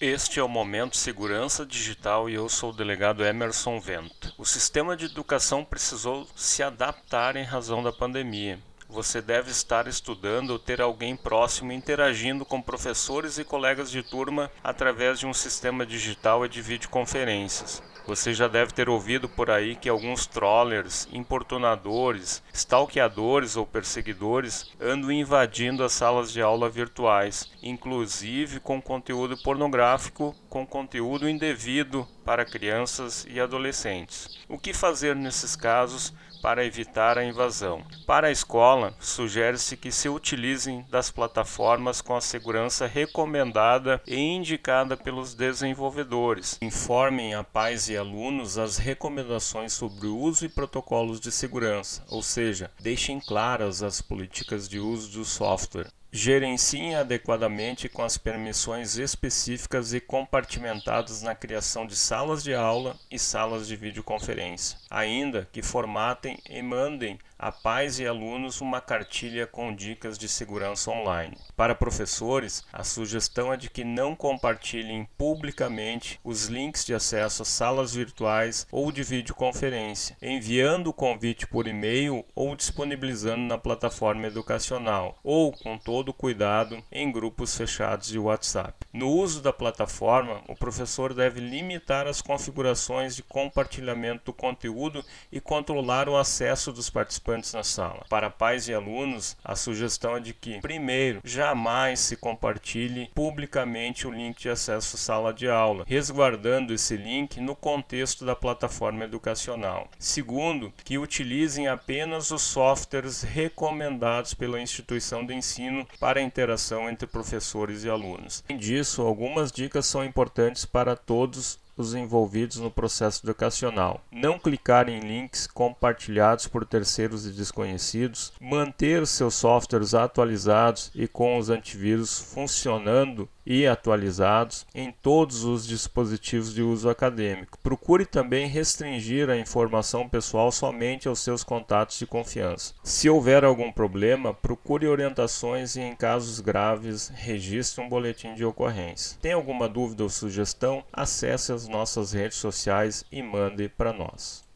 Este é o Momento Segurança Digital e eu sou o delegado Emerson Vento. O sistema de educação precisou se adaptar em razão da pandemia. Você deve estar estudando ou ter alguém próximo interagindo com professores e colegas de turma através de um sistema digital e de videoconferências. Você já deve ter ouvido por aí que alguns trollers, importunadores, stalkeadores ou perseguidores andam invadindo as salas de aula virtuais, inclusive com conteúdo pornográfico, com conteúdo indevido para crianças e adolescentes. O que fazer nesses casos para evitar a invasão? Para a escola, sugere-se que se utilizem das plataformas com a segurança recomendada e indicada pelos desenvolvedores. Informem a pais e alunos as recomendações sobre o uso e protocolos de segurança, ou seja, deixem claras as políticas de uso do software. Gerenciem adequadamente com as permissões específicas e compartimentadas na criação de salas de aula e salas de videoconferência. Ainda que formatem e mandem a pais e alunos uma cartilha com dicas de segurança online. Para professores, a sugestão é de que não compartilhem publicamente os links de acesso a salas virtuais ou de videoconferência, enviando o convite por e-mail ou disponibilizando na plataforma educacional, ou com todo todo cuidado em grupos fechados de WhatsApp. No uso da plataforma, o professor deve limitar as configurações de compartilhamento do conteúdo e controlar o acesso dos participantes na sala. Para pais e alunos, a sugestão é de que, primeiro, jamais se compartilhe publicamente o link de acesso à sala de aula, resguardando esse link no contexto da plataforma educacional. Segundo, que utilizem apenas os softwares recomendados pela instituição de ensino para a interação entre professores e alunos. Além disso, algumas dicas são importantes para todos os envolvidos no processo educacional. Não clicar em links compartilhados por terceiros e desconhecidos, manter seus softwares atualizados e com os antivírus funcionando e atualizados em todos os dispositivos de uso acadêmico. Procure também restringir a informação pessoal somente aos seus contatos de confiança. Se houver algum problema, procure orientações e, em casos graves, registre um boletim de ocorrência. Tem alguma dúvida ou sugestão? Acesse as nossas redes sociais e mande para nós.